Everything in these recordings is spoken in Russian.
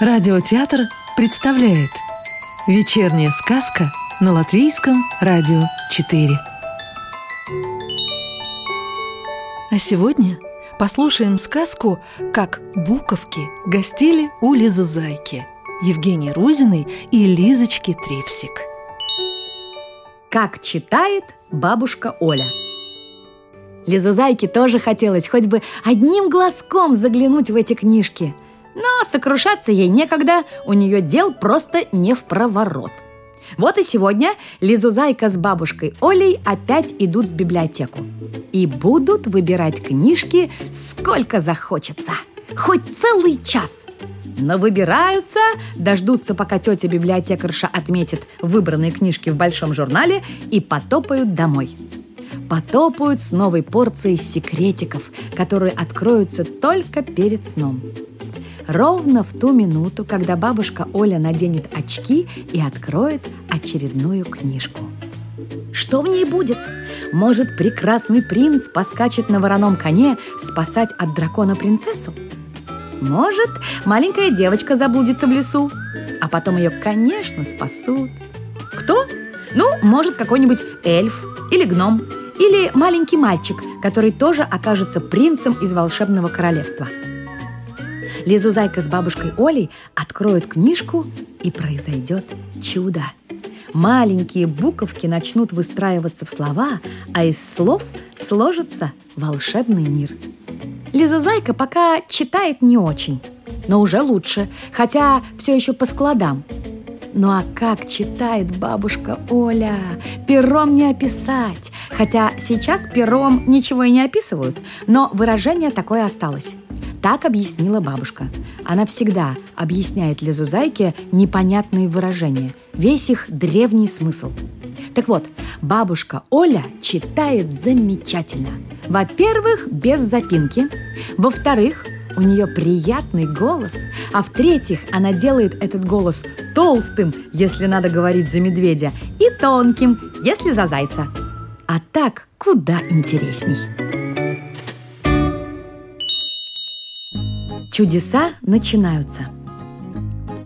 Радиотеатр представляет Вечерняя сказка на Латвийском радио 4 А сегодня послушаем сказку «Как буковки гостили у Лизузайки» Евгении Рузиной и Лизочки Трипсик Как читает бабушка Оля. Лизузайке тоже хотелось хоть бы одним глазком заглянуть в эти книжки – но сокрушаться ей некогда, у нее дел просто не в проворот. Вот и сегодня Лизузайка с бабушкой Олей опять идут в библиотеку. И будут выбирать книжки сколько захочется. Хоть целый час. Но выбираются, дождутся, пока тетя библиотекарша отметит выбранные книжки в большом журнале и потопают домой потопают с новой порцией секретиков, которые откроются только перед сном. Ровно в ту минуту, когда бабушка Оля наденет очки и откроет очередную книжку. Что в ней будет? Может, прекрасный принц поскачет на вороном коне спасать от дракона принцессу? Может, маленькая девочка заблудится в лесу, а потом ее, конечно, спасут. Кто? Ну, может, какой-нибудь эльф или гном, или маленький мальчик, который тоже окажется принцем из волшебного королевства – Лизузайка с бабушкой Олей откроют книжку, и произойдет чудо. Маленькие буковки начнут выстраиваться в слова, а из слов сложится волшебный мир. Лизузайка пока читает не очень, но уже лучше, хотя все еще по складам. Ну а как читает бабушка Оля? Пером не описать. Хотя сейчас пером ничего и не описывают, но выражение такое осталось. Так объяснила бабушка. Она всегда объясняет Лизузайке непонятные выражения, весь их древний смысл. Так вот, бабушка Оля читает замечательно. Во-первых, без запинки. Во-вторых, у нее приятный голос, а в-третьих, она делает этот голос толстым, если надо говорить за медведя, и тонким, если за зайца. А так куда интересней. Чудеса начинаются.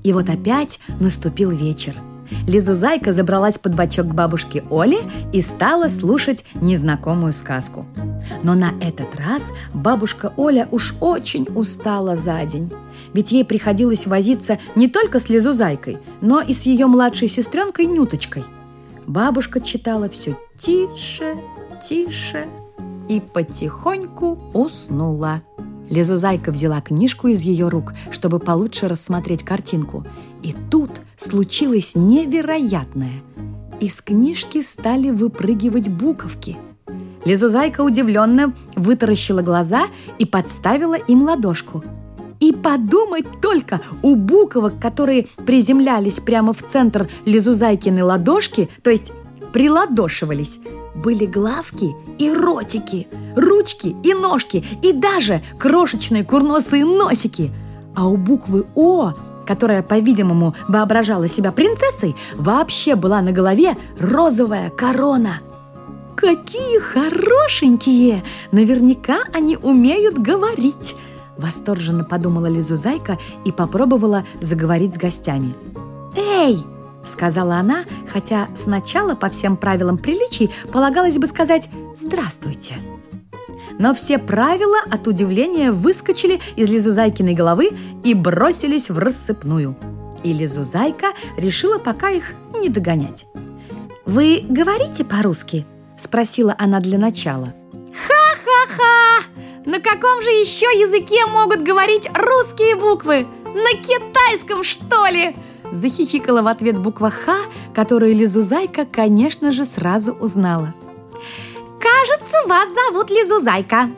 И вот опять наступил вечер. Лизузайка забралась под бочок к бабушке Оле и стала слушать незнакомую сказку. Но на этот раз бабушка Оля уж очень устала за день. Ведь ей приходилось возиться не только с Лизузайкой, но и с ее младшей сестренкой Нюточкой. Бабушка читала все тише, тише и потихоньку уснула. Лизузайка взяла книжку из ее рук, чтобы получше рассмотреть картинку. И тут случилось невероятное. Из книжки стали выпрыгивать буковки. Лизузайка удивленно вытаращила глаза и подставила им ладошку. И подумать только, у буковок, которые приземлялись прямо в центр Лизузайкиной ладошки, то есть приладошивались, были глазки и ротики, ручки и ножки, и даже крошечные курносые носики. А у буквы «О», которая, по-видимому, воображала себя принцессой, вообще была на голове розовая корона. «Какие хорошенькие! Наверняка они умеют говорить!» Восторженно подумала Лизузайка и попробовала заговорить с гостями. «Эй, — сказала она, хотя сначала по всем правилам приличий полагалось бы сказать «Здравствуйте». Но все правила от удивления выскочили из Лизузайкиной головы и бросились в рассыпную. И Лизузайка решила пока их не догонять. «Вы говорите по-русски?» – спросила она для начала. «Ха-ха-ха! На каком же еще языке могут говорить русские буквы? На китайском, что ли?» Захихикала в ответ буква «Х», которую Лизузайка, конечно же, сразу узнала. «Кажется, вас зовут Лизузайка»,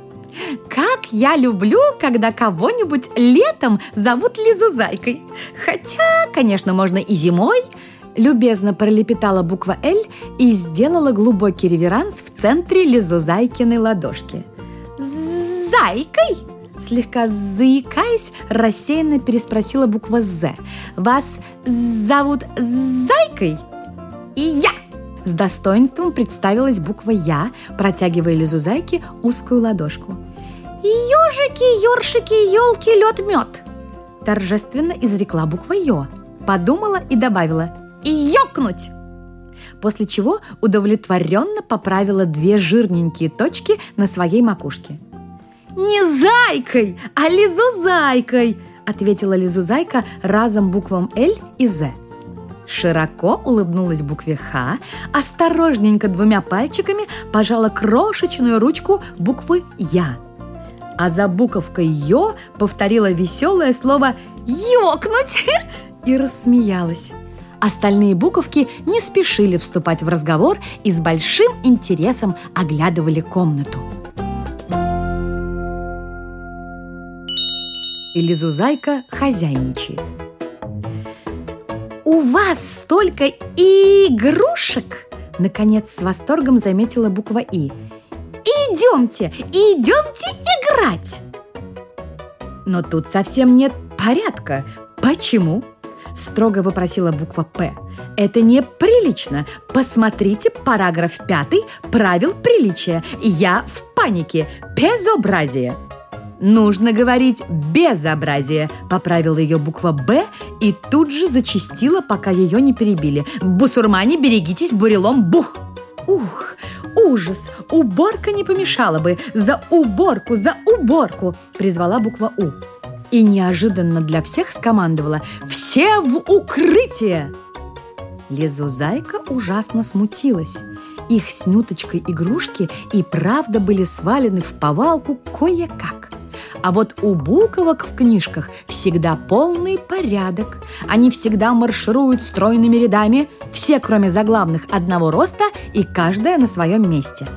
как я люблю, когда кого-нибудь летом зовут Лизузайкой. Хотя, конечно, можно и зимой. Любезно пролепетала буква «Л» и сделала глубокий реверанс в центре Лизузайкиной ладошки. «Зайкой?» Слегка заикаясь, рассеянно переспросила буква «З». «Вас зовут Зайкой?» «И я!» С достоинством представилась буква «Я», протягивая Лизу Зайке узкую ладошку. «Ежики, ёршики, елки, лед, мед!» торжественно изрекла буква «ё», подумала и добавила «ёкнуть». После чего удовлетворенно поправила две жирненькие точки на своей макушке. «Не зайкой, а лизузайкой!» ответила лизузайка разом буквам «Л» и «З». Широко улыбнулась букве «Х», осторожненько двумя пальчиками пожала крошечную ручку буквы «Я». А за буковкой «Ё» повторила веселое слово «Ёкнуть» и рассмеялась. Остальные буковки не спешили вступать в разговор и с большим интересом оглядывали комнату. И Лизузайка хозяйничает – «У вас столько игрушек!» Наконец с восторгом заметила буква «И». «Идемте, идемте играть!» Но тут совсем нет порядка. Почему? Строго вопросила буква «П». Это неприлично. Посмотрите параграф пятый правил приличия. Я в панике. Безобразие. Нужно говорить «безобразие», поправила ее буква «Б» и тут же зачистила, пока ее не перебили. «Бусурмане, берегитесь, бурелом, бух!» Ух, ужас! Уборка не помешала бы! За уборку, за уборку! Призвала буква «У». И неожиданно для всех скомандовала «Все в укрытие!» Лизузайка ужасно смутилась. Их с Нюточкой игрушки и правда были свалены в повалку кое-как. А вот у буковок в книжках всегда полный порядок. Они всегда маршируют стройными рядами, все, кроме заглавных, одного роста и каждая на своем месте.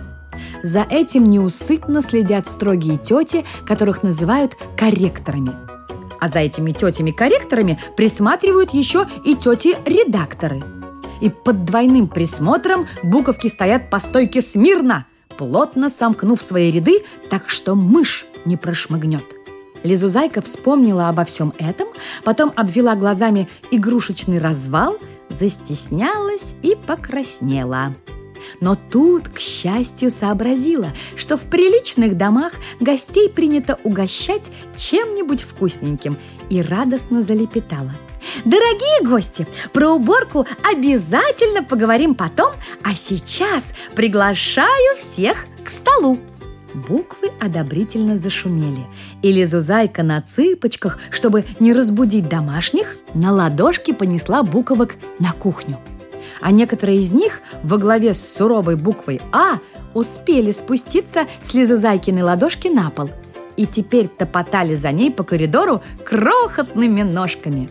За этим неусыпно следят строгие тети, которых называют корректорами. А за этими тетями-корректорами присматривают еще и тети-редакторы. И под двойным присмотром буковки стоят по стойке смирно, плотно сомкнув свои ряды, так что мышь не прошмыгнет. Лизузайка вспомнила обо всем этом, потом обвела глазами игрушечный развал, застеснялась и покраснела. Но тут, к счастью, сообразила, что в приличных домах гостей принято угощать чем-нибудь вкусненьким, и радостно залепетала. Дорогие гости, про уборку обязательно поговорим потом, а сейчас приглашаю всех к столу. Буквы одобрительно зашумели, и Лизузайка на цыпочках, чтобы не разбудить домашних, на ладошке понесла буковок на кухню. А некоторые из них во главе с суровой буквой «А» успели спуститься с Лизузайкиной ладошки на пол и теперь топотали за ней по коридору крохотными ножками.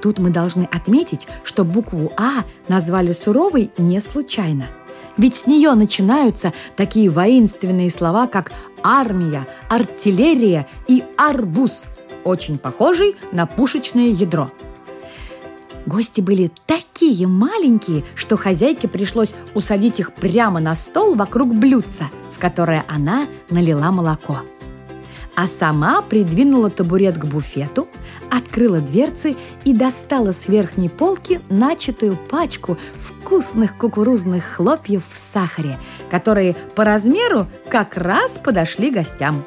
Тут мы должны отметить, что букву «А» назвали суровой не случайно – ведь с нее начинаются такие воинственные слова, как армия, артиллерия и арбуз, очень похожий на пушечное ядро. Гости были такие маленькие, что хозяйке пришлось усадить их прямо на стол вокруг блюдца, в которое она налила молоко а сама придвинула табурет к буфету, открыла дверцы и достала с верхней полки начатую пачку вкусных кукурузных хлопьев в сахаре, которые по размеру как раз подошли гостям.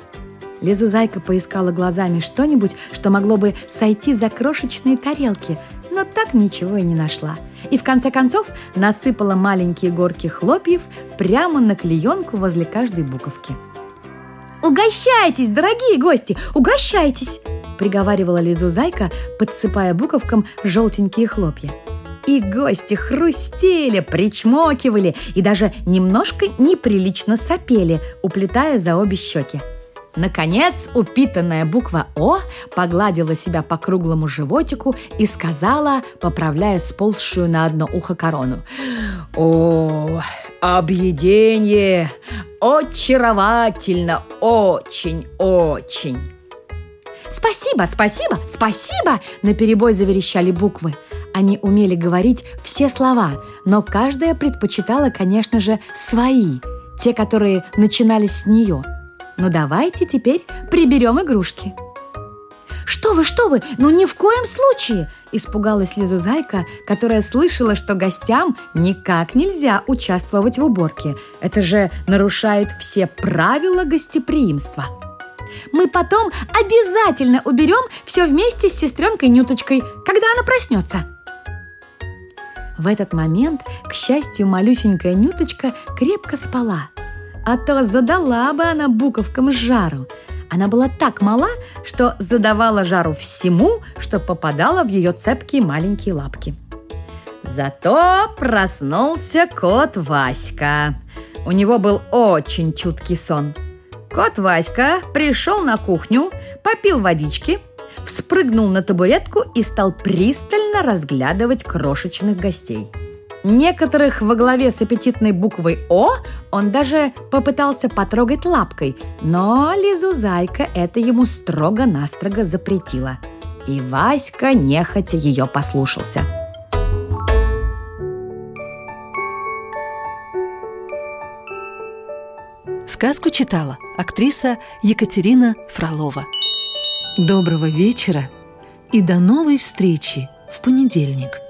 Лизузайка поискала глазами что-нибудь, что могло бы сойти за крошечные тарелки, но так ничего и не нашла. И в конце концов насыпала маленькие горки хлопьев прямо на клеенку возле каждой буковки. «Угощайтесь, дорогие гости, угощайтесь!» приговаривала Лизу Зайка, подсыпая буковкам желтенькие хлопья. И гости хрустели, причмокивали и даже немножко неприлично сопели, уплетая за обе щеки. Наконец, упитанная буква «О» погладила себя по круглому животику и сказала, поправляя сползшую на одно ухо корону. «О, объедение! Очаровательно! Очень-очень!» «Спасибо, спасибо, спасибо!» – наперебой заверещали буквы. Они умели говорить все слова, но каждая предпочитала, конечно же, свои, те, которые начинались с нее – ну давайте теперь приберем игрушки. «Что вы, что вы? Ну ни в коем случае!» Испугалась Лизузайка, которая слышала, что гостям никак нельзя участвовать в уборке. Это же нарушает все правила гостеприимства. Мы потом обязательно уберем все вместе с сестренкой Нюточкой, когда она проснется. В этот момент, к счастью, малюсенькая Нюточка крепко спала. А то задала бы она буковкам жару. Она была так мала, что задавала жару всему, что попадало в ее цепкие маленькие лапки. Зато проснулся кот Васька. У него был очень чуткий сон. Кот Васька пришел на кухню, попил водички, вспрыгнул на табуретку и стал пристально разглядывать крошечных гостей. Некоторых во главе с аппетитной буквой «О» он даже попытался потрогать лапкой, но Лизу Зайка это ему строго-настрого запретила. И Васька нехотя ее послушался – Сказку читала актриса Екатерина Фролова. Доброго вечера и до новой встречи в понедельник.